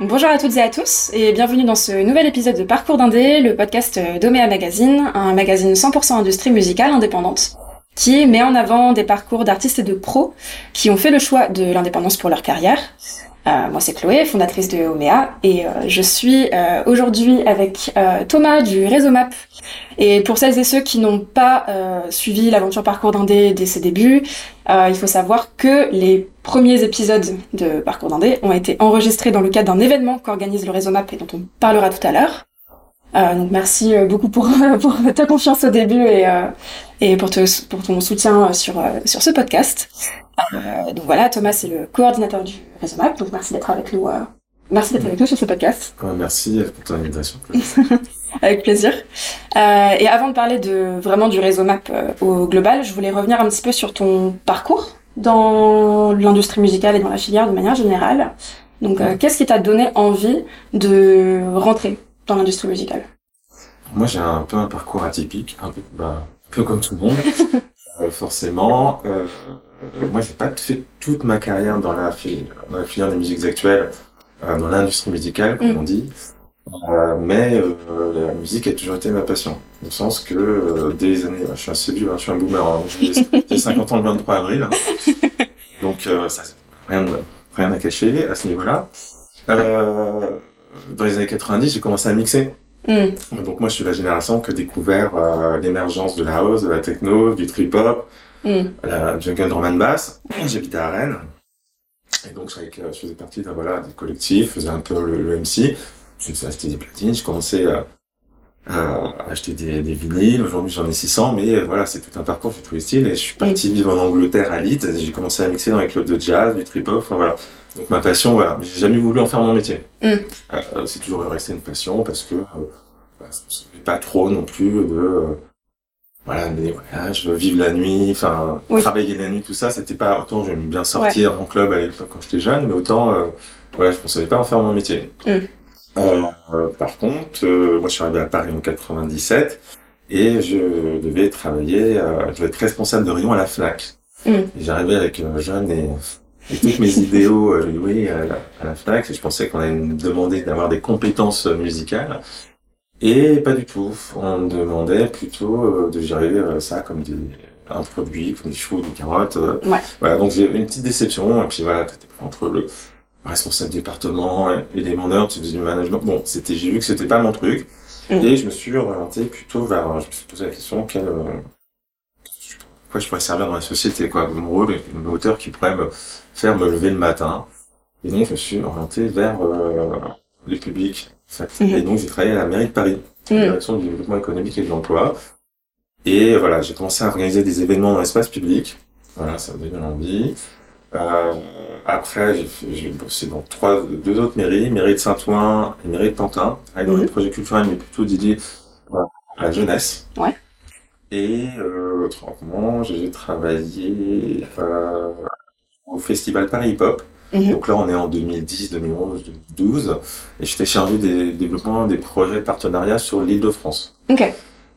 Bonjour à toutes et à tous et bienvenue dans ce nouvel épisode de Parcours d'Indé, le podcast d'Omea Magazine, un magazine 100% industrie musicale indépendante qui met en avant des parcours d'artistes et de pros qui ont fait le choix de l'indépendance pour leur carrière. Euh, moi c'est Chloé, fondatrice de Omea et euh, je suis euh, aujourd'hui avec euh, Thomas du Réseau Map. Et pour celles et ceux qui n'ont pas suivi l'aventure Parcours d'Indé dès ses débuts, il faut savoir que les premiers épisodes de Parcours d'Indé ont été enregistrés dans le cadre d'un événement qu'organise le Réseau Map et dont on parlera tout à l'heure. donc merci beaucoup pour, ta confiance au début et, et pour, pour ton soutien sur, sur ce podcast. Euh, donc voilà, Thomas est le coordinateur du réseau MAP, donc merci d'être avec nous. Euh, merci d'être avec nous sur ce podcast. merci pour ton invitation. avec plaisir. Euh, et avant de parler de vraiment du réseau MAP au global, je voulais revenir un petit peu sur ton parcours dans l'industrie musicale et dans la filière de manière générale. Donc, qu'est-ce qui t'a donné envie de rentrer dans l'industrie musicale? Moi, j'ai un peu un parcours atypique, un peu, bah, un peu comme tout le monde, forcément. Euh, moi, j'ai pas fait toute ma carrière dans la, dans la filière des musiques actuelles, euh, dans l'industrie musicale, comme mm. on dit. Euh, mais euh, la musique a toujours été ma passion. Au sens que euh, dès les années, je suis vieux, hein, je suis un boomer, hein, j'ai 50 ans le 23 avril. Hein. Donc ça, rien, rien à cacher à ce niveau-là. dans les années 90, j'ai commencé à mixer. Mm. Donc moi, je suis la génération qui a découvert l'émergence de la house, de la techno, du trip-hop, mm. la jungle drum and bass. J'habitais à Rennes. Et donc, je, je faisais partie d'un, voilà, des collectifs, je faisais un peu le, le MC. Je faisais acheter des platines, je commençais à, à acheter des, des vinyles. Aujourd'hui, j'en ai 600, mais euh, voilà, c'est tout un parcours, j'ai tous les styles. Et je suis parti mm. vivre en Angleterre à Leeds. J'ai commencé à mixer dans les clubs de jazz, du trip-hop, enfin voilà. Donc ma passion, voilà. J'ai jamais voulu en faire mon métier. Mm. Euh, c'est toujours resté une passion parce que euh, bah, pas trop non plus de euh, voilà, mais voilà, je veux vivre la nuit, enfin, travailler la nuit, tout ça, c'était pas, autant j'aime bien sortir en club à l'époque quand j'étais jeune, mais autant, euh, voilà, je ne savais pas en faire mon métier. Mm. Euh, par contre, euh, moi je suis arrivé à Paris en 97, et je devais travailler, euh, je devais être responsable de rayon à la FNAC. Mm. J'arrivais avec un jeune et, et toutes mes idéaux, oui, à la, à la FNAC, et je pensais qu'on allait me demander d'avoir des compétences musicales. Et pas du tout. On me demandait plutôt euh, de gérer euh, ça comme des, un produit, comme des choux, des carottes. Euh. Ouais. Voilà, donc j'ai une petite déception. Et puis voilà, t'étais entre le responsable département et les demandeurs, tu faisais du management. Bon, c'était, j'ai vu que c'était pas mon truc. Mm. Et je me suis orienté plutôt vers, je me suis posé la question, quel, quoi je pourrais servir dans la société, quoi. Mon rôle, une hauteur qui pourrait me faire me lever le matin. Et donc, je me suis orienté vers euh, publics Mhm. Et donc, j'ai travaillé à la mairie de Paris, la mhm. direction du développement économique et de l'emploi. Et voilà, j'ai commencé à organiser des événements dans l'espace public. Voilà, ça m'a donné envie. Euh, après, j'ai bossé dans trois, deux autres mairies, mairie de Saint-Ouen et mairie de Pantin, avec dans les mhm. projets culturels, mais plutôt dédiés à la jeunesse. Ouais. Et euh, autrement, j'ai travaillé euh, au festival Paris Hip Hop, Mhm. Donc là, on est en 2010, 2011, 2012, et j'étais chargé des développements des projets de partenariat sur l'île de France. Ok.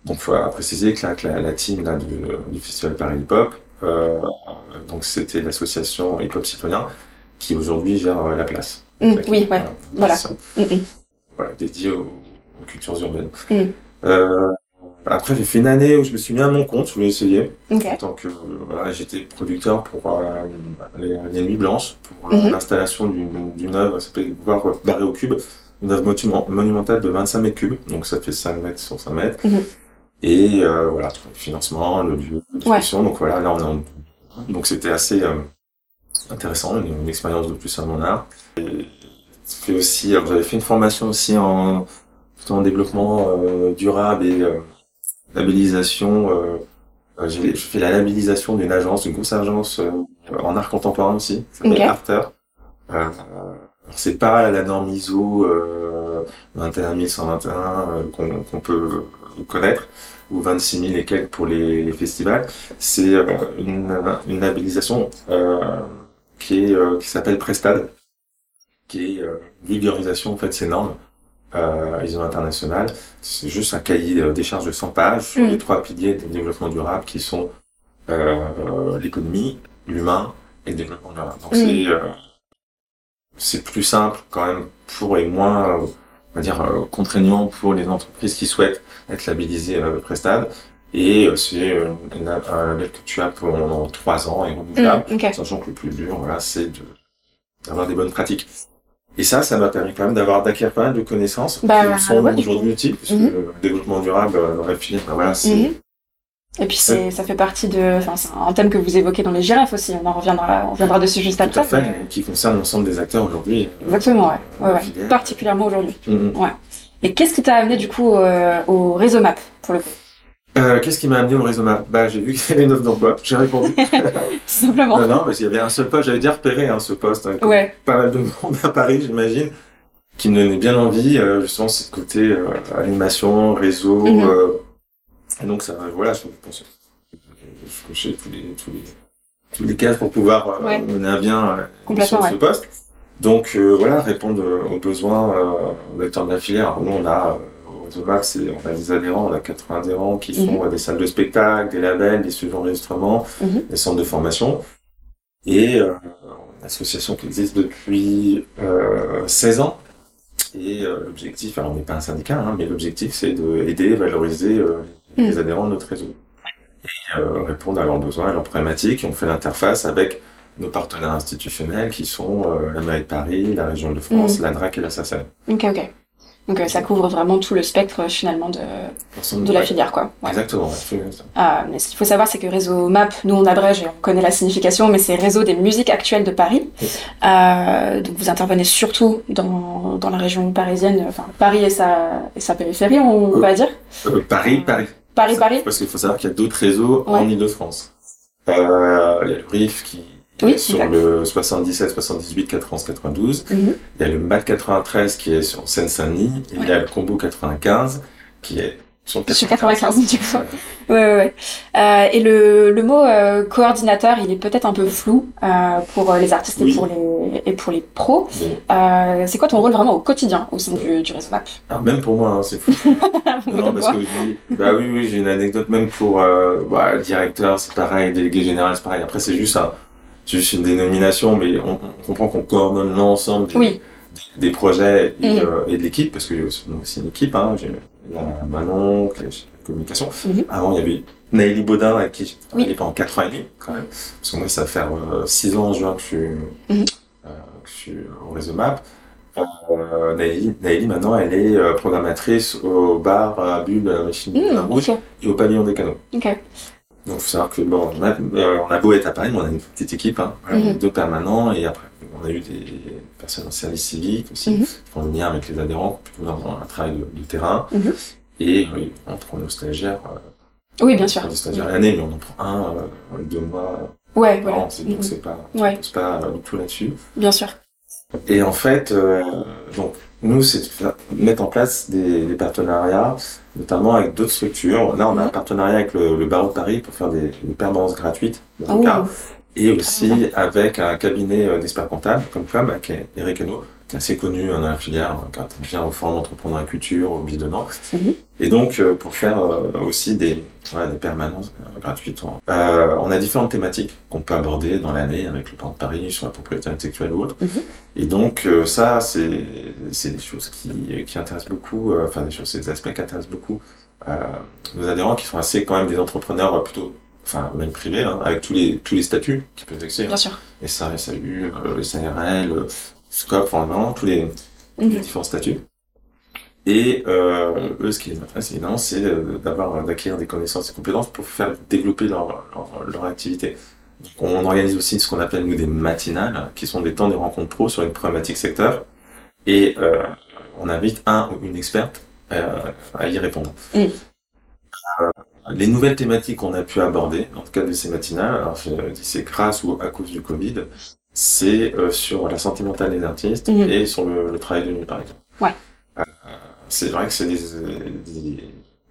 Donc, faut préciser que la, la, team là, du, du, festival Paris Hip Hop, euh, donc c'était l'association Hip Hop Citoyen qui aujourd'hui gère euh, la place. Mhm. oui, ouais. Voilà. Mhm. Voilà, dédié aux, aux cultures urbaines. Euh, après, j'ai fait une année où je me suis mis à mon compte, je voulais essayer. Okay. En tant que, voilà, j'étais producteur pour euh, les, les, Nuits Blanches, pour mm -hmm. l'installation d'une œuvre, ça s'appelle Voir barré au cube, une œuvre monumentale de 25 mètres cubes, donc ça fait 5 mètres sur 5 mètres. Mm -hmm. Et euh, voilà, le financement, le lieu, discussion. Ouais. Donc voilà, là on est en... Donc c'était assez euh, intéressant, une, une, expérience de plus à mon art. Et aussi, j'avais fait une formation aussi en, en développement euh, durable et labellisation. Euh, euh j'ai fait la labellisation d'une agence, d'une grosse agence euh, en art contemporain aussi, ça s'appelle okay. Arter. Euh, c'est pas la norme ISO euh, 21121 qu'on qu peut connaître ou 26 000 et quelques pour les, les festivals. C'est une, une labellisation qui est qui s'appelle Prestad, qui est vulgarisation en fait ces normes euh, ISO international. C'est juste un cahier des charges de 100 pages sur mm. les trois piliers du développement durable qui sont euh, l'économie, l'humain et le développement durable. Donc mm. c'est euh, c'est plus simple quand même pour et moins, on va dire, contraignant pour les entreprises qui souhaitent être labellisées Prestad. Et c'est un label que tu as pendant trois ans et renouvelable, mmh, sachant que le plus dur, voilà, c'est de d'avoir des bonnes pratiques. Et ça, ça m'a permis quand même d'avoir d'acquérir pas mal de connaissances bah, qui sont aujourd'hui utiles, parce que mhm. le développement durable dans la filière, ben voilà, c'est... Mhm. Et puis ça fait partie de, enfin c'est un thème que vous évoquez dans les girafes aussi. On en reviendra, on reviendra dessus juste après. Tout à fait, qui concerne l'ensemble des acteurs aujourd'hui. Exactement, ouais, ouais, ouais. particulièrement aujourd'hui. Mhm. Ouais. Et qu'est-ce qui t'a amené du coup euh, au réseau MAP pour le coup? Euh, Qu'est-ce qui m'a amené au réseau MAP Bah, j'ai vu qu'il y avait une offre d'emploi. J'ai répondu. Simplement. Non, non, parce qu'il y avait un seul poste. J'avais déjà repéré hein, ce poste. Hein, ouais. Pas mal de monde à Paris, j'imagine, qui me donnait bien envie. Euh, justement, c'est côté euh, animation, réseau. Mhm. Et donc, ça, voilà, je pense. Je cochais tous les, tous les, tous les cases pour pouvoir mener à bien ce poste. Donc, voilà, répondre aux besoins d'acteurs de la filière. Nous, on a Max, on a des adhérents, on a 80 adhérents qui font mhm. des salles de spectacle, des labels, des studios d'enregistrement, mhm. des centres de formation. Et euh, une association qui existe depuis euh, 16 ans. Et euh, l'objectif, alors on n'est pas un syndicat, hein, mais l'objectif c'est d'aider, valoriser euh, les mhm. adhérents de notre réseau. Et euh, répondre à leurs besoins, à leurs problématiques. on fait l'interface avec nos partenaires institutionnels qui sont la mairie de Paris, la région de France, la DRAC et la SACEM. Ok, ok. Donc euh, ça couvre vraiment tout le spectre euh, finalement de, de la filière quoi. Exactement. Euh, mais ce qu'il faut savoir c'est que réseau MAP, nous on abrège et on connaît la signification, mais c'est réseau des musiques actuelles de Paris. Euh, donc vous intervenez surtout dans, dans la région parisienne, enfin Paris et sa, et sa périphérie on va dire. Paris, Paris. Paris, Paris. Parce qu'il faut savoir qu'il y a d'autres réseaux en Ile-de-France. il y a le RIF qui oui, sur le 77, 78, 91, 92. Il y a le MAC 93 qui est sur Seine-Saint-Denis. Il y a le Combo 95 qui est sur 95. du coup. Ouais, ouais, ouais. Euh, et le, le mot euh, coordinateur, il est peut-être un peu flou euh, pour les artistes et pour les et pour les pros. C'est quoi ton rôle vraiment au quotidien au sein du, du réseau MAP ah, Même pour moi, hein, c'est fou. non, parce que bah oui, oui, j'ai une anecdote même pour bah, le directeur, c'est pareil, délégué général, c'est pareil. Après, c'est juste un juste une dénomination, mais on, comprend qu'on coordonne l'ensemble des, des, projets et, euh, et de l'équipe, parce que c'est aussi une équipe, hein, j'ai la Manon, la communication. Mhm. Avant, il y avait Naïli Baudin, avec qui j'ai travaillé pendant 4 ans et demi, quand même. Parce que moi, ça fait 6 euh, ans en juin que je suis, mhm. euh, que je suis au réseau MAP. Euh, Naïli, maintenant, elle est euh, programmatrice au bar à Bulle, à la machine rouge, et au pavillon des canaux. Okay. Donc, faut savoir que bon, on a, euh, on a beau être à Paris, mais on a une petite équipe, hein, mhm. deux permanents, et après, on a eu des personnes en service civique aussi, mm -hmm. qui font lien avec les adhérents, plutôt dans un travail de, terrain. Mhm. Et oui, on prend nos stagiaires. Euh, oui, bien sûr. Des stagiaires l'année, mais on en prend un, euh, deux mois. Ouais, voilà. Donc, mhm. c'est pas, ouais. pas du tout là-dessus. Bien sûr. Et en fait, euh, donc, nous, c'est de mettre en place des, des partenariats, notamment avec d'autres structures. Là, on a un partenariat avec le, le, barreau de Paris pour faire des, des permanences gratuites, dans le ah cas, et aussi avec un cabinet euh, d'experts comptables, comme comme avec Eric est assez connu dans la filière, qui intervient au Forum d'entrepreneuriat culture, au BIS de Nantes. Mhm. Et donc, euh, pour faire euh, aussi des, des permanences gratuites. Euh, on a différentes thématiques qu'on peut aborder dans l'année avec le plan de Paris sur la propriété intellectuelle ou autre. Mhm. Et donc, ça, c'est des choses qui, qui intéressent beaucoup, enfin, des choses, c'est des aspects qui intéressent beaucoup nos adhérents qui sont assez quand même des entrepreneurs plutôt enfin même privés, hein, avec tous les tous les statuts qui peuvent exister. Bien sûr. Et ça, SAU, euh, SARL, SCOP, enfin vraiment tous les, mhm. les différents statuts. Et euh, eux, ce qui les intéresse évidemment, c'est d'avoir d'acquérir des connaissances et compétences pour faire développer leur leur, leur activité. Donc, on organise aussi ce qu'on appelle nous des matinales, qui sont des temps de rencontres pro sur une problématique secteur, et euh, on invite un ou une experte euh, à y répondre. Mm. Euh, les nouvelles thématiques qu'on a pu aborder, dans le cadre de ces matinales, alors je dis c'est grâce ou à cause du Covid, c'est euh, sur la santé mentale des artistes mhm. et sur le, travail de nuit, par exemple. Ouais. Euh, c'est vrai que c'est des, des,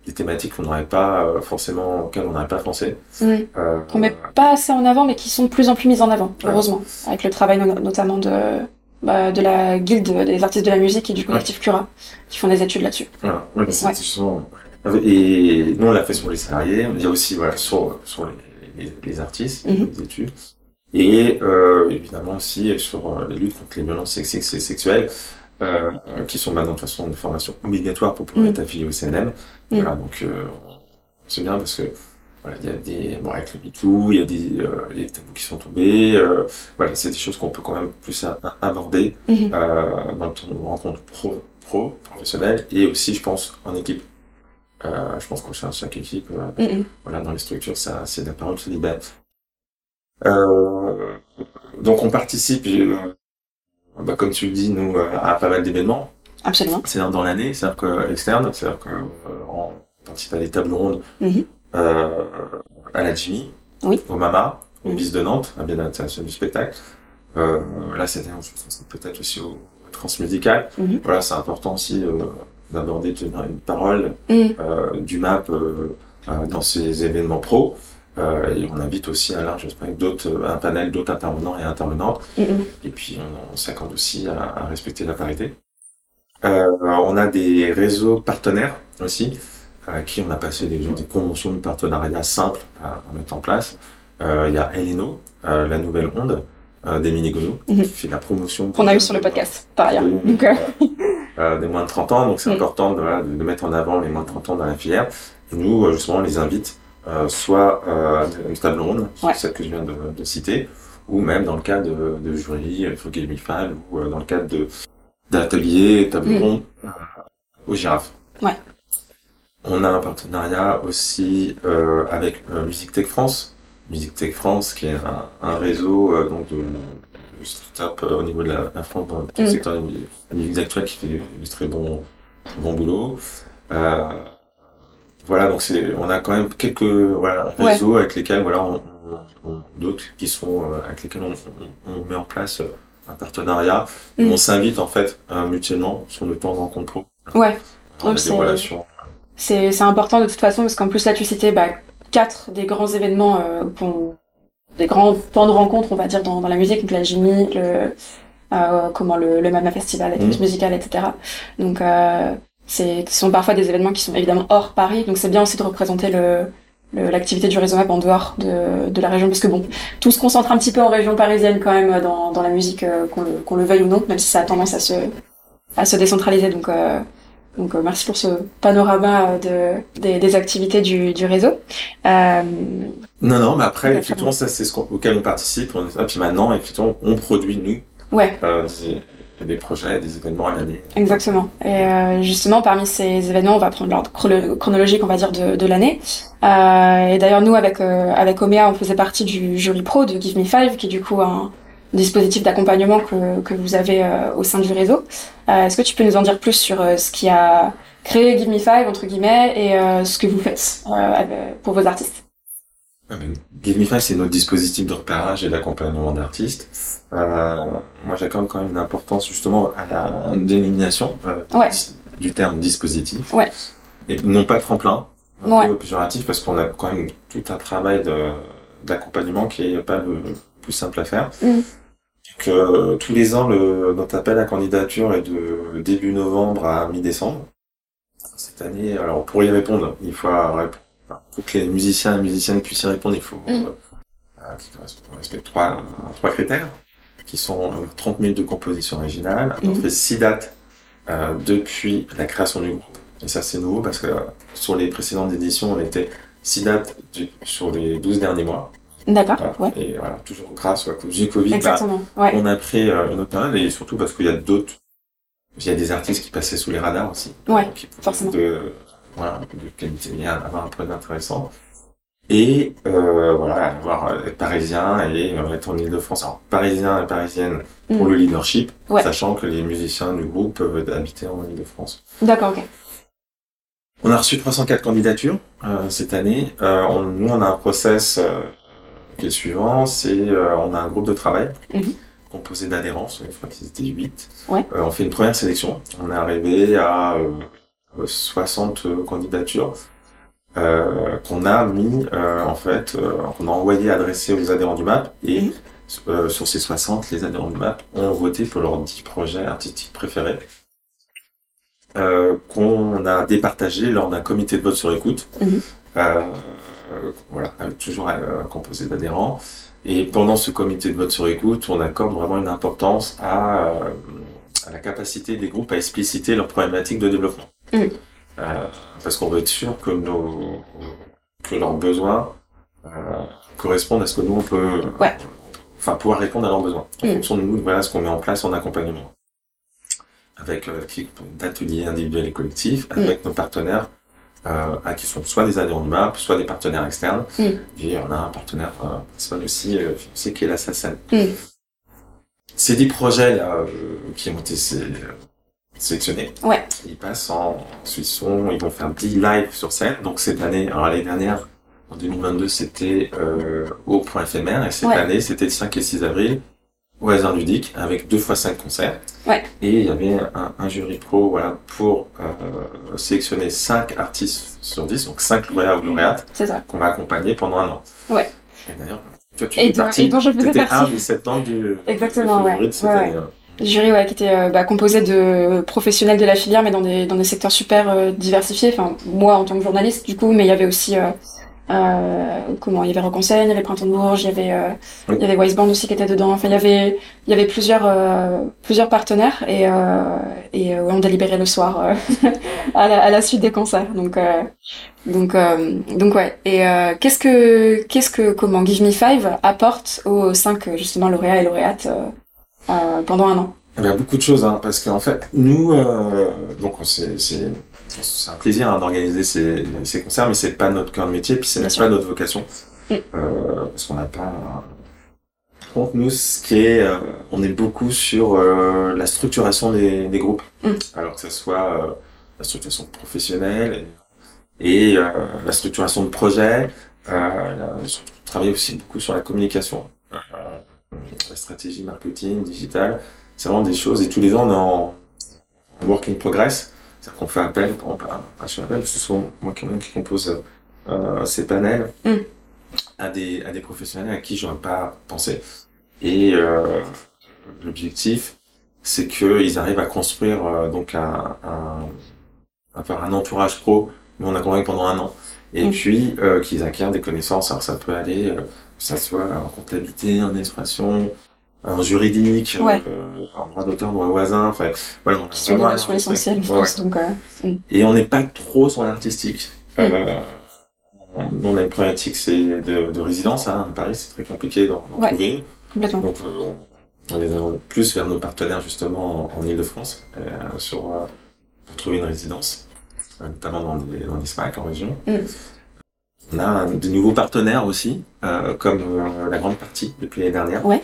des, thématiques qu'on n'aurait pas euh, forcément, auxquelles on n'aurait pas pensé. Euh, qu'on met pas assez en avant, mais qui sont de plus en plus mises en avant, heureusement, avec le travail notamment de bah, de la guilde des artistes de la musique et du collectif Cura, qui font des études là-dessus. Voilà. Ouais, ouais. Et nous, on l'a fait sur les salariés. On dit aussi, voilà, sur, sur les, les, les artistes, mm -hmm. les études. Et euh, évidemment aussi sur euh, les luttes contre les violences sexistes et sexuelles, euh, qui sont maintenant de toute façon une formation obligatoire pour pouvoir mm. être affilié au CNM. Mm. Voilà, donc euh, c'est bien parce que voilà, il y a des bon avec le MeToo, il y a des euh, les tabous qui sont tombés. Euh, voilà, c'est des choses qu'on peut quand même plus aborder euh, dans ton rencontre pro, pro professionnelle et aussi, je pense, en équipe. Euh, je pense sein de chaque équipe, voilà, dans les structures, ça, c'est la parole se libère. Euh, donc on participe, euh, bah, comme tu le dis, nous, euh, à pas mal d'événements. Absolument. C'est dans l'année, c'est-à-dire que externe, c'est-à-dire qu'on participe à des tables rondes mm-hmm. à la Jimmy, oui. au Mama, au mm-hmm. BIS de Nantes, à bien international du spectacle. Euh, là, c'était peut-être aussi au Transmusical. Mm-hmm. Voilà, c'est important aussi d'aborder, de tenir une parole mm. du MAP dans ces événements pro. Euh, et on invite aussi à large d'autres, euh, un panel d'autres intervenants et intervenantes. Mm-hmm. Et puis on, s'accorde aussi à, respecter la parité. Euh, on a des réseaux partenaires aussi, à qui on a passé des, des conventions de partenariat simples à, mettre en place. Il y a Eleno, la nouvelle onde, d'Emile Gono, mm-hmm. qui fait la promotion. Qu'on a eu sur le podcast, par ailleurs. des moins de 30 ans, donc c'est mm. important de, de, mettre en avant les moins de 30 ans dans la filière. Et nous, justement, on les invite soit euh, une table ronde, celle que je viens de, de, citer, ou même dans le cas de, de jury, il Gamify, ou euh, dans le cadre de d'ateliers, table mm. ronde euh, aux girafes. Ouais. On a un partenariat aussi euh, avec euh, Musique Tech France. Musique Tech France, qui est un, un réseau donc de, de start-up au niveau de la, la France dans le mm. secteur de la musique actuelle qui fait du, très bon, bon boulot. Voilà, donc c'est, on a quand même quelques voilà, réseaux avec lesquels voilà, on, on, d'autres qui sont euh, avec lesquels on, on, met en place euh, un partenariat. Mm. On s'invite en fait euh, mutuellement sur le temps de rencontre. Ouais. Donc c'est, c'est, c'est important de toute façon parce qu'en plus là tu citais bah, quatre des grands événements, euh, des grands temps de rencontre on va dire dans, dans la musique, donc la Jimmy, le euh, comment le, le Mama Festival, la mm. musicale, etc. Donc euh, c'est qui sont parfois des événements qui sont évidemment hors Paris, donc c'est bien aussi de représenter le l'activité du réseau Map en dehors de, de la région, parce que bon, tout se concentre un petit peu en région parisienne quand même dans, dans la musique, euh, qu'on le, veuille ou non, même si ça a tendance à se, à se décentraliser. Donc, euh, donc euh, merci pour ce panorama de, des, des activités du, du réseau. Non, non, mais après, effectivement, ça c'est ce auquel on participe. On, et puis maintenant, effectivement, on produit nous. Ouais des projets, des événements à l'année. Exactement. Et euh, justement, parmi ces événements, on va prendre l'ordre chronologique, on va dire, de, de l'année. Euh, et d'ailleurs, nous, avec euh, avec Omea, on faisait partie du jury pro de Give Me Five, qui est du coup un dispositif d'accompagnement que, que vous avez euh, au sein du réseau. Euh, est-ce que tu peux nous en dire plus sur ce qui a créé Give Me Five, entre guillemets, et ce que vous faites pour vos artistes? Give Me Five, c'est notre dispositif de repérage et d'accompagnement d'artistes. Euh, moi, j'accorde quand même une importance justement à la dénomination euh, du terme dispositif. Ouais. Et non pas tremplin, un ouais. peu péjoratif, parce qu'on a quand même tout un travail d'accompagnement qui est pas le plus simple à faire. Mm. Donc, euh, tous les ans, le, notre appel à candidature est de début novembre à mi-décembre. Cette année, alors pour y répondre, il faut répondre faut que les musiciens et musiciennes puissent y répondre, il faut mm. euh, respecter trois, trois critères, qui sont 30 euh, minutes de composition originale. On mm. fait six dates euh, depuis la création du groupe. Et ça, c'est nouveau parce que euh, sur les précédentes éditions, on était six dates du, sur les 12 derniers mois. D'accord, ouais. Et voilà, toujours grâce à cause du Covid, bah, ouais. on a pris euh, une autre période et surtout parce qu'il y a d'autres, il y a des artistes qui passaient sous les radars aussi. Ouais, forcément. De, voilà, de qualité bien, avoir un peu d'intéressant. Et euh, voilà, avoir euh, être parisien et euh, être en Ile-de-France. Alors, parisien et parisienne pour mm. le leadership, sachant que les musiciens du groupe peuvent habiter en Ile-de-France. D'accord, ok. On a reçu 304 candidatures euh, cette année. Euh, on, nous, on a un process euh, qui est suivant, c'est on a un groupe de travail mm-hmm. composé d'adhérents, je crois qu'ils étaient 8. Ouais. on fait une première sélection. On est arrivé à 60 euh, candidatures euh, qu'on a mis euh, en fait, qu'on a envoyé adresser aux adhérents du MAP et sur ces 60, les adhérents du MAP ont voté pour leurs 10 projets artistiques préférés. qu'on a départagé lors d'un comité de vote sur écoute. Mhm. voilà, toujours composé d'adhérents. Et pendant ce comité de vote sur écoute, on accorde vraiment une importance à, à la capacité des groupes à expliciter leurs problématiques de développement. Mm. Euh, parce qu'on veut être sûr que nos que leurs besoins euh, correspondent à ce que nous on peut ouais. enfin pouvoir répondre à leurs besoins en mm. fonction de nous voilà ce qu'on met en place en accompagnement avec euh, d'ateliers individuels et collectifs mm. avec nos partenaires euh, qui sont soit des adhérents de MAP, soit des partenaires externes. Et on a un partenaire principal aussi, euh, financier, qui est la SACEM. Ces dix projets là, qui ont été sélectionnés. Ouais. Ils passent en Suisson, ils vont faire 10 lives sur scène. Donc cette année, alors l'année dernière, en 2022, c'était euh, au point éphémère, et cette année, c'était le 5 et 6 avril au hasard ludique avec deux fois cinq concerts. Ouais. Et il y avait un, un jury pro voilà pour euh, sélectionner cinq artistes sur 10, donc cinq lauréats ou lauréates qu'on va accompagner pendant un an. Ouais. Et d'ailleurs, toi tu fais partie. Et dont je faisais partie. un des sept ans du. Exactement, ouais. De cette ouais. Jury ouais, qui était euh, bah, composé de professionnels de la filière, mais dans des, dans des secteurs super euh, diversifiés. Enfin, moi en tant que journaliste, du coup, mais il y avait aussi euh, euh comment il y avait Rock il y avait Printemps de Bourges, il y avait il y avait Wiseband aussi qui était dedans. Enfin, il y avait il y avait plusieurs plusieurs partenaires et et on délibérait le soir à, la, à la suite des concerts. Donc donc donc ouais. Et qu'est-ce que qu'est-ce que comment Give Me Five apporte aux cinq justement lauréats et lauréates euh, pendant un an Il y a beaucoup de choses, hein, parce qu'en fait, nous, euh, donc c'est c'est un plaisir hein, d'organiser ces, ces concerts, mais c'est pas notre cœur de métier, puis c'est pas notre vocation, mm. euh, parce qu'on n'a pas. Donc nous, ce qui est, euh, on est beaucoup sur euh, la structuration des, des groupes, mm. alors que ce soit la structuration professionnelle et, la structuration de projets. on travaille aussi beaucoup sur la communication stratégie marketing, digital, c'est vraiment des choses, et tous les ans on est en work in progress, c'est-à-dire qu'on fait appel, à, je appel, ce sont moi qui, qui compose euh, ces panels, mm. à, des, à des professionnels à qui j'aurais pas pensé. Et euh, l'objectif, c'est qu'ils arrivent à construire euh, donc un, un, faire un entourage pro, mais on accompagne pendant un an. Et mm. puis euh, qu'ils acquièrent des connaissances. Alors ça peut aller euh, que ça soit en comptabilité, en expression, en juridique, ouais. euh, en droit d'auteur, droit voisin, enfin, voilà. Des notions essentielles, je pense, donc, mm. Et on n'est pas trop sur l'artistique. Mm. On a une problématique, c'est de, de, résidence, hein, à Paris, c'est très compliqué d'en ouais, trouver. Complètement. Donc, on les a plus vers nos partenaires, justement, en, en Ile-de-France, sur, pour trouver une résidence, notamment dans des SMAC en région. Mm. On a de nouveaux partenaires aussi, euh, comme euh, la grande partie depuis l'année dernière. Ouais.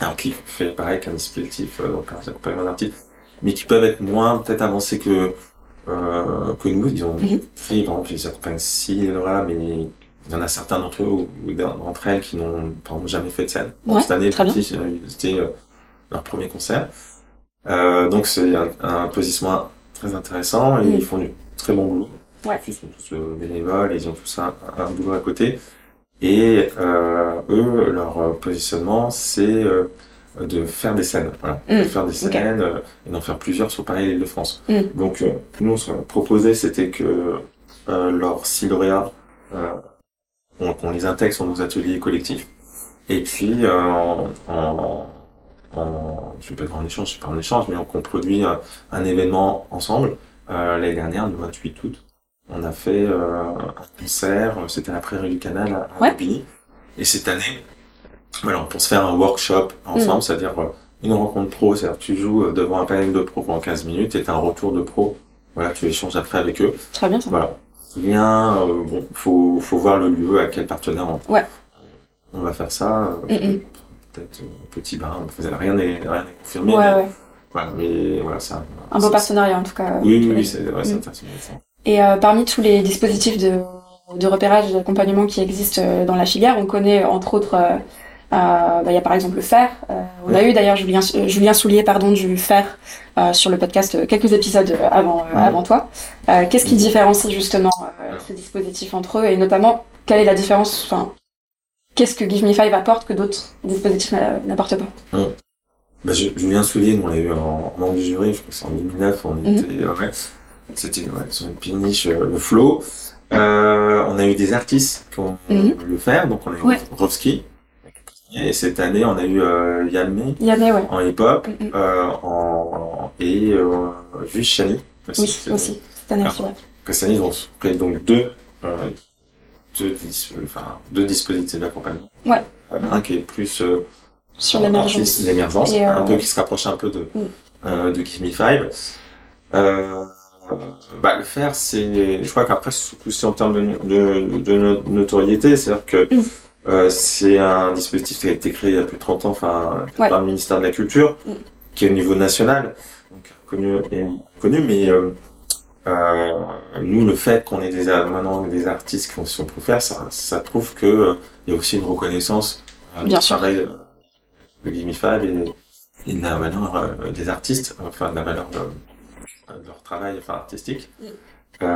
Alors qui fait pareil qu'un dispositif, euh, donc un d'artistes, mais qui peuvent être moins peut-être avancés que euh, que nous. Ils ont mm -hmm. fait, par exemple, ils accompagnent là, mais il y en a certains d'entre eux ou, d'entre elles qui n'ont jamais fait de scène. Ouais, cette année, c'était leur premier concert. Donc c'est un, un positionnement très intéressant et mm. ils font du très bon boulot. Ouais. Ils sont tous euh, bénévoles, ils ont tous un, un boulot à côté. Et euh, eux, leur positionnement, c'est euh, de faire des scènes, voilà, mmh. de faire des scènes okay. euh, et d'en faire plusieurs sur Paris et l'Île-de-France. Mmh. Donc, euh, nous, ce qu'on proposait, c'était que euh, leurs six lauréats, on, qu'on les intègre sur nos ateliers collectifs. Et puis, en, en, en, je vais pas dire en échange, c'est pas en échange, mais qu'on produit un, un événement ensemble. L'année dernière, le 28 août, on a fait euh, un concert, c'était la prairie du canal à, à ouais. Et cette année, voilà, pour se faire un workshop ensemble, mmh. c'est-à-dire euh, une rencontre pro, c'est-à-dire tu joues devant un panel de pro pendant 15 minutes et tu as un retour de pro. Voilà, tu échanges après avec eux. Très bien ça. Voilà. Bien, euh, bon, faut, faut voir le lieu, à quel partenaire on, ouais. on va faire ça. Mmh, mmh. Peut-être petit bar, rien n'est rien n'est confirmé. Ouais, mais, ouais. Voilà, mais voilà, ça. Un beau partenariat en tout cas. Oui, oui, oui, c'est ouais, mmh. intéressant. Et euh, parmi tous les dispositifs de, de repérage d'accompagnement qui existent euh, dans la filière, on connaît entre autres, euh, bah, il y a par exemple le fer. Euh, on a eu d'ailleurs Julien, Julien Soulier pardon, du fer sur le podcast quelques épisodes avant, oui. avant toi. Qu'est-ce qui différencie justement ces dispositifs entre eux et notamment quelle est la différence enfin, Qu'est-ce que Give Me Five apporte que d'autres dispositifs n'apportent pas? Mmh. bah, Julien Soulier, on l'a eu en du jury, je crois que c'est en 2009, on était... Mmh. Ouais, c'était ouais, sur une péniche, euh, le flow. Euh, on a eu des artistes qui ont mm -hmm. le faire, donc on a eu ouais. Rovski, Et cette année, on a eu euh, Yamé, ouais. en hip-hop mm, mm. euh, en, et euh, Chani aussi. Oui, aussi. Cette année, aussi, Que cette année, ils ont créé donc deux, euh, deux, enfin, deux dispositifs d'accompagnement. Ouais. un qui est plus euh, sur l'émergence, l'émergence, un peu qui se rapproche un peu de, mm. de Give Me Five. bah, le faire, c'est, je crois qu'après, surtout si en termes de, de, de notoriété, c'est-à-dire que euh, c'est un dispositif qui a été créé il y a plus de 30 ans, enfin, par le ministère de la Culture, mm. qui est au niveau national, donc connu, et, connu mais euh, euh, nous, le fait qu'on ait des, maintenant des artistes qui sont pour faire, ça, ça prouve que euh, il y a aussi une reconnaissance euh, Bien sûr. travail de Gimifab et, et de la valeur des artistes, enfin de la valeur de, leur travail enfin, artistique. Mm.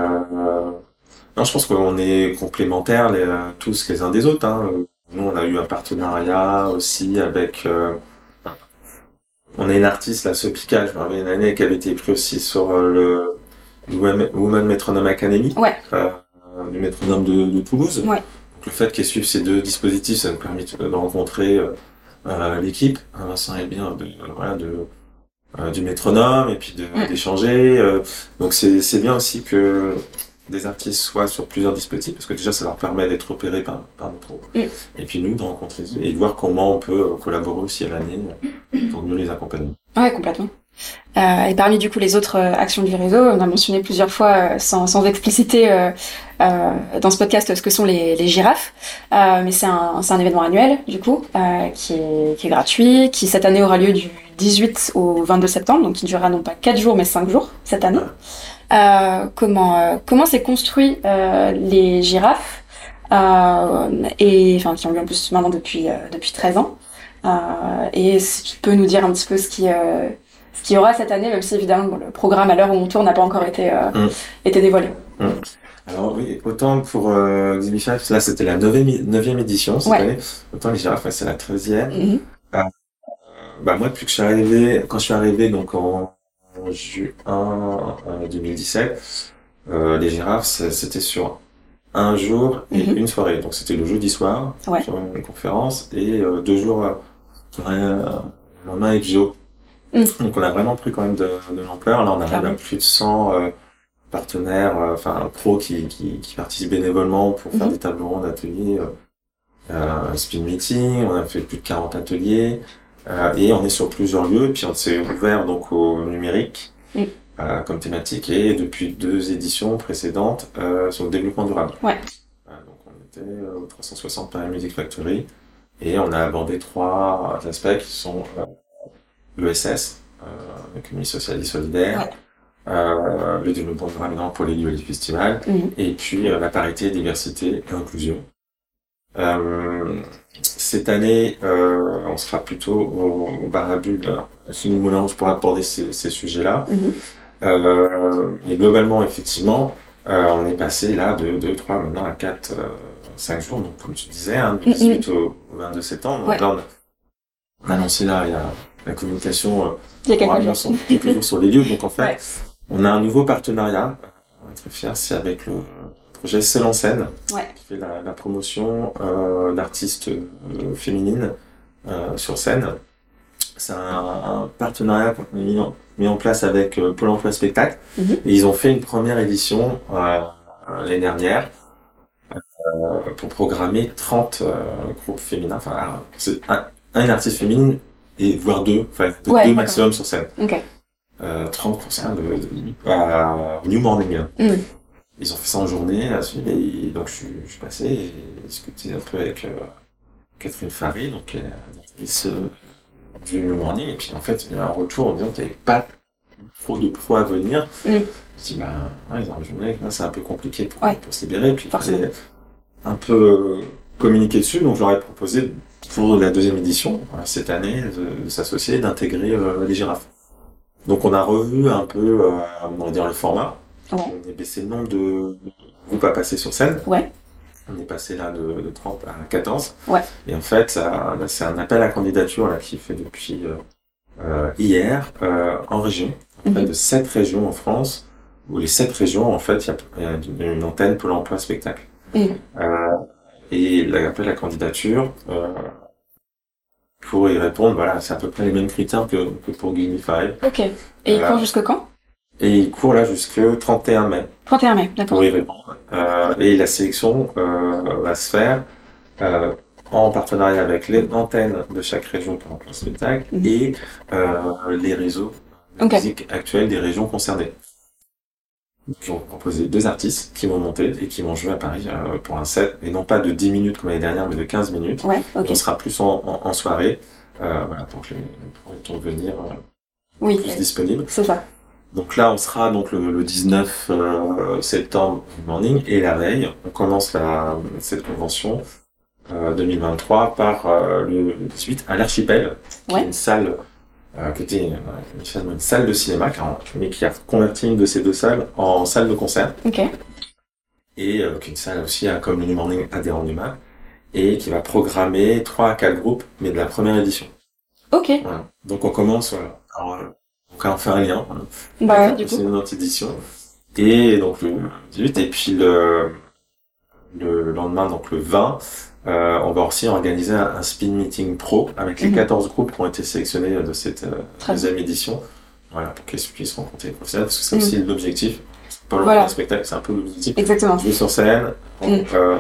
Non, je pense qu'on est complémentaires les, euh, tous les uns des autres. Hein. Nous, on a eu un partenariat aussi avec... Euh, on a une artiste, la Sopica, je me rappelle une année, qui avait été prise aussi sur euh, le Woman Metronome Academy, ouais. euh, du métronome de, de Toulouse. Ouais. Donc, le fait qu'elle suive ces deux dispositifs, ça nous permet de, rencontrer euh, l'équipe, Vincent et bien, de, voilà, de, du métronome et puis d'échanger. donc c'est bien aussi que des artistes soient sur plusieurs dispositifs, parce que déjà ça leur permet d'être opérés par, par notre mm. Et puis nous, de rencontrer et de voir comment on peut collaborer aussi à l'année pour mieux les accompagner. Ouais, complètement. Euh, et parmi du coup les autres euh, actions du réseau, on a mentionné plusieurs fois, euh, sans, sans expliciter dans ce podcast ce que sont les, girafes, mais c'est un, un événement annuel du coup qui est, qui, est, gratuit, qui cette année aura lieu du 18 au 22 septembre, donc qui durera non pas 4 jours mais 5 jours cette année. Comment comment s'est construit les girafes et enfin qui ont lieu en plus maintenant depuis depuis 13 ans. Et si tu peux nous dire un petit peu ce qui ce qu'il y aura cette année, même si évidemment le programme à l'heure où on tourne n'a pas encore été, mm. été dévoilé. Mm. Alors oui, autant pour euh, là c'était la neuvième édition cette année, autant les girafes, c'est la treizième. Mm bah moi depuis que je suis arrivé, quand je suis arrivé donc en juin 2017, euh, les girafes, c'était sur un jour et mhm. une soirée. Donc c'était le jeudi soir, ouais. sur une conférence, et euh, deux jours euh, euh, le lendemain avec Joe. Mhm. Donc on a vraiment pris quand même de, de l'ampleur. Là on arrive à plus de 100 euh, partenaires, enfin pros qui, qui, qui, participent bénévolement pour faire mhm. des tables rondes, ateliers, euh, speed meeting. On a fait plus de 40 ateliers. Euh, et on est sur plusieurs lieux, et puis on s'est ouvert donc au numérique euh, comme thématique, et depuis deux éditions précédentes euh, sur le développement durable. Ouais. donc on était au 360 Paris Music Factory, et on a abordé trois aspects qui sont l'ESS, l'économie sociale et solidaire, euh, le développement durable pour les lieux et les festivals, mm. et puis la parité, diversité et inclusion. Euh, cette année, euh, on sera plutôt au, au Barabule, à Moulin pour aborder ces, ces sujets-là. Mhm. Euh, et globalement, effectivement, euh, on est passé là de 2, 3, maintenant à 4, 5 euh, jours. Donc, comme tu disais, hein, du 18 au, 22 septembre. Donc là, on a, annoncé là, il y a la communication euh, il y a quelques jours. sur les lieux. Donc, en fait, on a un nouveau partenariat. On est très fiers, c'est avec le projet Celle en scène, ouais. qui fait la, la promotion euh, d'artistes euh, féminines euh, sur scène. C'est un, un, partenariat qu'on a mis en, mis en place avec euh, Pôle emploi spectacle. Et ils ont fait une première édition euh, l'année dernière pour programmer 30 groupes féminins. Enfin, c'est un, un, artiste féminine et voire deux, enfin deux, ouais, deux maximum sur scène. Okay. 30 concerts de, de, New Morning. Mm. Ils ont fait ça en journée, à suivre, et donc je, je suis passé et discuté un peu avec euh, Catherine Fary, donc euh, l'actrice euh, du Morning, et puis en fait, il y a un retour en disant qu'il n'y avait pas trop de poids à venir. Mm. Je dis, bah, ouais, ils ont journée, c'est un peu compliqué pour, ouais. pour se libérer, puis un peu communiquer dessus, donc je leur ai proposé pour la deuxième édition, cette année, de, s'associer, d'intégrer euh, les girafes. Donc on a revu un peu, euh, on va dire, le format. Ouais. On est baissé le nombre de groupes à passer sur scène. Ouais. On est passé là de, de 30 à 14. Ouais. Et en fait, c'est un appel à candidature là, qui est fait depuis euh, euh, hier euh, en région. En mm -hmm. fait, de sept régions en France, où les sept régions, en fait, il y, y, a une antenne Pôle emploi spectacle. Mm. Euh, et l'appel à candidature, euh, pour y répondre, voilà, c'est à peu près les mêmes critères que, que pour Gamify. Ok. Et il court jusque quand? Et il court là jusque 31 mai. 31 mai, d'accord. Pour y répondre. Euh, et la sélection euh, va se faire euh, en partenariat avec les antennes de chaque région pour le spectacle mhm. et euh, les réseaux musique actuels des régions concernées. Ils ont proposé deux artistes qui vont monter et qui vont jouer à Paris euh, pour un set, et non pas de 10 minutes comme l'année dernière, mais de 15 minutes. Ouais, On sera plus en, en, soirée, euh, voilà, pour que les pour venir euh, oui, plus disponible. C'est ça. Donc là, on sera donc le, le 19 euh, septembre morning, et la veille, on commence la, cette convention 2023 par le 18 à l'Archipel, qui est une salle euh, qui était une, une, salle de cinéma, mais qui a converti une de ces deux salles en salle de concert. Et euh, qui est une salle aussi comme le New Morning adhérent du MAC, et qui va programmer trois à quatre groupes, mais de la première édition. Ok. Voilà. Donc on commence. Alors, euh, on va en faire un lien. Bah, du coup. C'est une autre édition. Et donc le 18, et puis le, le lendemain, donc le 20, euh, on va aussi organiser un, un, speed meeting pro avec les 14 mhm. groupes qui ont été sélectionnés de cette euh, deuxième édition. Voilà, pour qu'ils puissent rencontrer les professionnels, parce que c'est aussi mhm. l'objectif. Pas voilà. le spectacle, c'est un peu l'objectif. Exactement. Jouer sur scène, euh,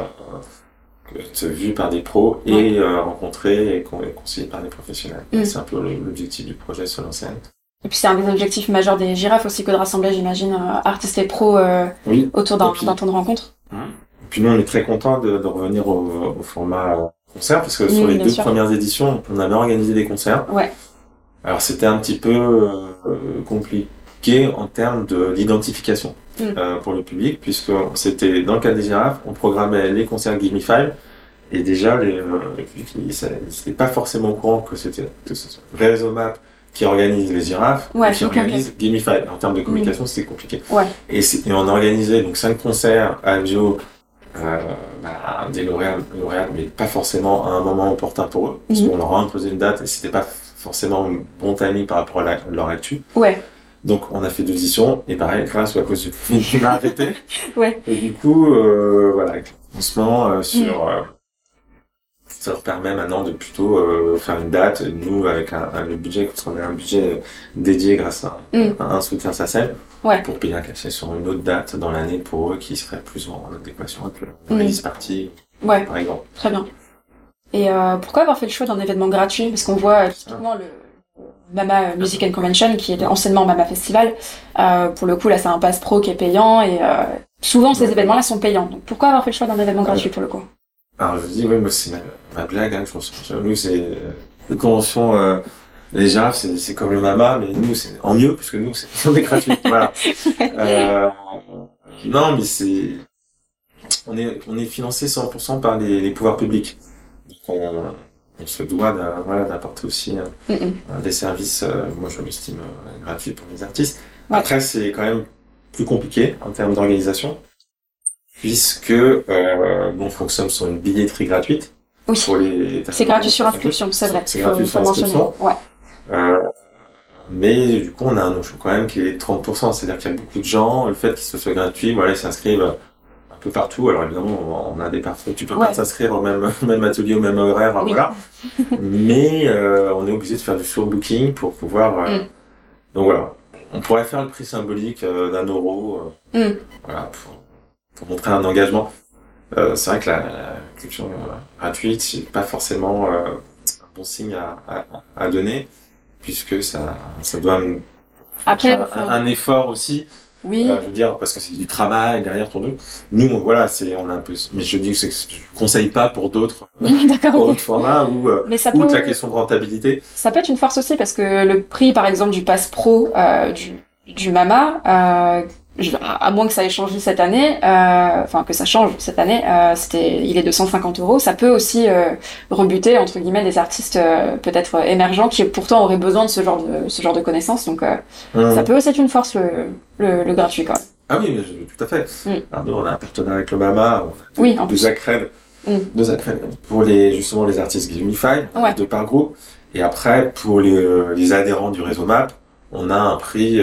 être vu par des pros et euh, rencontrer et conseiller par des professionnels. Mm. C'est un peu l'objectif du projet sur scène. Et puis c'est un des objectifs majeurs des girafes aussi que de rassembler, j'imagine, euh, artistes et pros oui. autour d'un temps de rencontre. Puis nous, on est très content de, de, revenir au, au, format concert, parce que sur les deux premières éditions, on avait organisé des concerts. Ouais. Alors c'était un petit peu euh, compliqué en termes de l'identification mm. euh, pour le public, puisque c'était dans le cas des girafes, on programmait les concerts Give Me Five, et déjà les, euh, n'étaient pas forcément au courant que c'était Réseau Map qui organise les girafes, ouais, qui organise. Give Five. En termes de communication, mm. c'était compliqué. Ouais. Et, et on organisait donc cinq concerts à Bio euh, bah, des lauréats, lauréats, mais pas forcément à un moment opportun pour eux, parce mhm. qu'on leur a imposé une date et c'était pas forcément bon timing par rapport à, leur actu. Ouais. Donc on a fait deux éditions et pareil, grâce ou à cause du Covid, a arrêté. ouais. Et du coup, euh, voilà, en ce moment euh, sur mhm. Ça leur permet maintenant de plutôt euh, faire une date, nous avec un, un le budget, parce qu'on a un budget dédié grâce à, mm. un soutien SACEM, ouais. pour payer un cachet sur une autre date dans l'année pour eux qui serait plus en adéquation avec le mm. release party, ouais. par exemple. Très bien. Et euh, pourquoi avoir fait le choix d'un événement gratuit? Parce qu'on voit euh, typiquement le Mama Music and Convention, qui est anciennement Mama Festival. Euh, pour le coup, là, c'est un pass pro qui est payant et euh, souvent ces événements-là sont payants. Donc pourquoi avoir fait le choix d'un événement gratuit pour le coup? Alors je dis, oui, moi c'est ma, blague, hein, je pense. Nous, c'est euh, une convention, euh, les girafes, c'est comme le mama, mais nous, c'est en mieux, puisque nous, c'est on est gratuit. voilà. Euh, non, mais c'est, on est, on est financé 100% par les, les pouvoirs publics. Donc on, on se doit d'apporter aussi mm -mm. des services, euh, moi je m'estime euh, gratuits pour les artistes. Après, c'est quand même plus compliqué en termes d'organisation puisque euh, on fonctionne sur une billetterie gratuite. Oui. C'est gratuit sur inscription, c'est vrai. C'est gratuit sur inscription. Ouais. Euh, mais du coup, on a un no-show quand même qui est 30%. C'est-à-dire qu'il y a beaucoup de gens, le fait que ce soit gratuit, voilà, ils s'inscrivent un peu partout. Alors évidemment, on a des parfois, tu peux pas s'inscrire au même, même atelier, au même horaire, voilà. mais euh, on est obligé de faire du surbooking pour pouvoir. Euh, mm. Donc voilà, on pourrait faire le prix symbolique euh, d'un euro. Mm. Voilà, pour, pour montrer un engagement. Euh, c'est vrai que la, la culture euh, gratuite, c'est pas forcément euh, un bon signe à, à, à, donner, puisque ça, ça doit Après, un, un, effort aussi. Oui. Euh, je veux dire, parce que c'est du travail derrière ton truc. Nous, voilà, c'est, on a un peu, mais je dis que je conseille pas pour d'autres, d'autres formats ou, mais ça peut... la question de rentabilité. Ça peut être une force aussi parce que le prix, par exemple, du pass pro, euh, du, du Mama, euh, à moins que ça ait changé cette année, euh, enfin que ça change cette année, euh, c'était, il est de 150 euros. Ça peut aussi euh, rebuter entre guillemets des artistes euh, peut-être émergents qui pourtant auraient besoin de ce genre de ce genre de connaissances. Donc mmh. ça peut aussi être une force le, le, le gratuit quand même. Ah oui, tout à fait. Mmh. Alors nous, on a un partenariat avec l'Obama, on a oui, deux accrèdes, mmh. deux accrèdes pour les justement les artistes Unify, ouais. deux par groupe, et après pour les, les adhérents du réseau MAP, on a un prix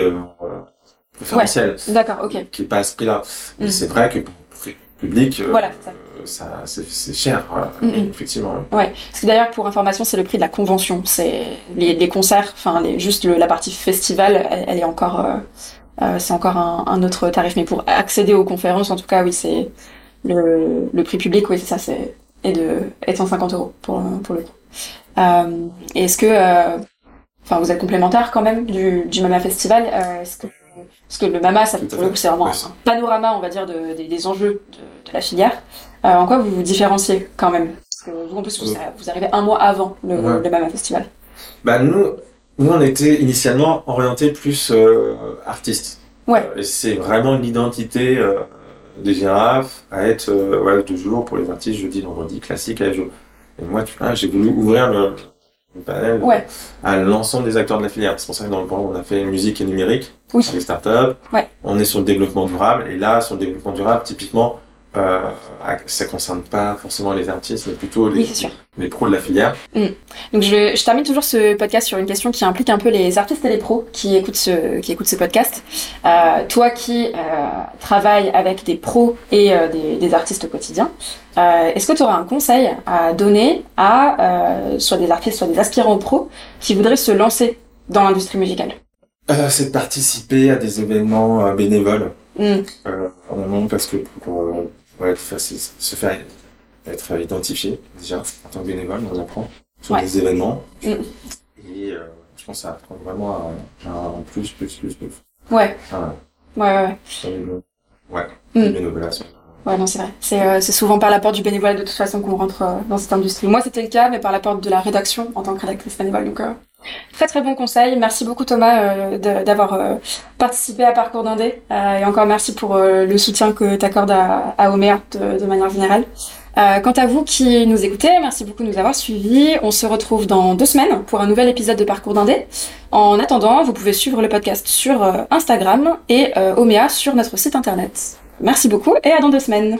préférentiel. Ouais. D'accord, ok. Qui est pas à ce prix-là. Mais mm. c'est vrai que public, voilà, ça, c'est cher, mm, mm. effectivement. Ouais, parce que d'ailleurs, pour information, c'est le prix de la convention. C'est les, les, concerts, enfin, les, juste la partie festival, elle, est encore, c'est encore un, un, autre tarif. Mais pour accéder aux conférences, en tout cas, oui, c'est le, le prix public, oui, c'est ça, c'est et de et 150 euros pour pour le coup. Euh, Est-ce que, euh, enfin, vous êtes complémentaire quand même du, du Mama Festival. Euh, Est-ce que parce que le Mama, ça, pour le coup, c'est vraiment un panorama, on va dire, de, des enjeux de, de la filière. Euh, en quoi vous vous différenciez quand même? Parce que vous, en plus, vous, vous arrivez un mois avant le, le Mama Festival. Bah nous, nous, on était initialement orienté plus euh, artiste. Ouais. Euh, c'est vraiment l'identité euh, des girafes à être euh, ouais, toujours pour les artistes jeudi, vendredi, classique à jour. Et moi, tu vois, j'ai voulu ouvrir le, ouais. à l'ensemble des acteurs de la filière. C'est pour ça que dans le plan, on a fait musique et numérique, oui. les startups. Ouais. On est sur le développement durable. Et là, sur le développement durable, typiquement, euh, ça concerne pas forcément les artistes, mais plutôt les, oui, les pros de la filière. Mm. Donc je, je, termine toujours ce podcast sur une question qui implique un peu les artistes et les pros qui écoutent ce, qui écoutent ce podcast. Euh, toi qui euh, travailles avec des pros et euh, des, des, artistes au quotidien, euh, est-ce que tu auras un conseil à donner à euh, soit des artistes, soit des aspirants pros qui voudraient se lancer dans l'industrie musicale? C'est de participer à des événements bénévoles. Mm. parce que pour ouais, se faire être identifié déjà en tant que bénévole, on apprend sur ouais. des événements. Mm. Et euh, je pense que ça apprend vraiment un, un plus, plus, plus, plus. Ouais. Ah, ouais, ouais, ouais. Ouais, mm. bénévolat. Ouais, non, c'est vrai. C'est euh, souvent par la porte du bénévolat de toute façon qu'on rentre euh, dans cette industrie. Moi, c'était le cas, mais par la porte de la rédaction en tant que rédactrice bénévole. Donc, euh, très très bon conseil. Merci beaucoup Thomas euh, d'avoir euh, participé à Parcours d'Indé. Euh, et encore merci pour le soutien que tu accordes à, à Omer de, de, manière générale. quant à vous qui nous écoutez, merci beaucoup de nous avoir suivis. On se retrouve dans deux semaines pour un nouvel épisode de Parcours d'Indé. En attendant, vous pouvez suivre le podcast sur Instagram et Omea sur notre site internet. Merci beaucoup et à dans deux semaines.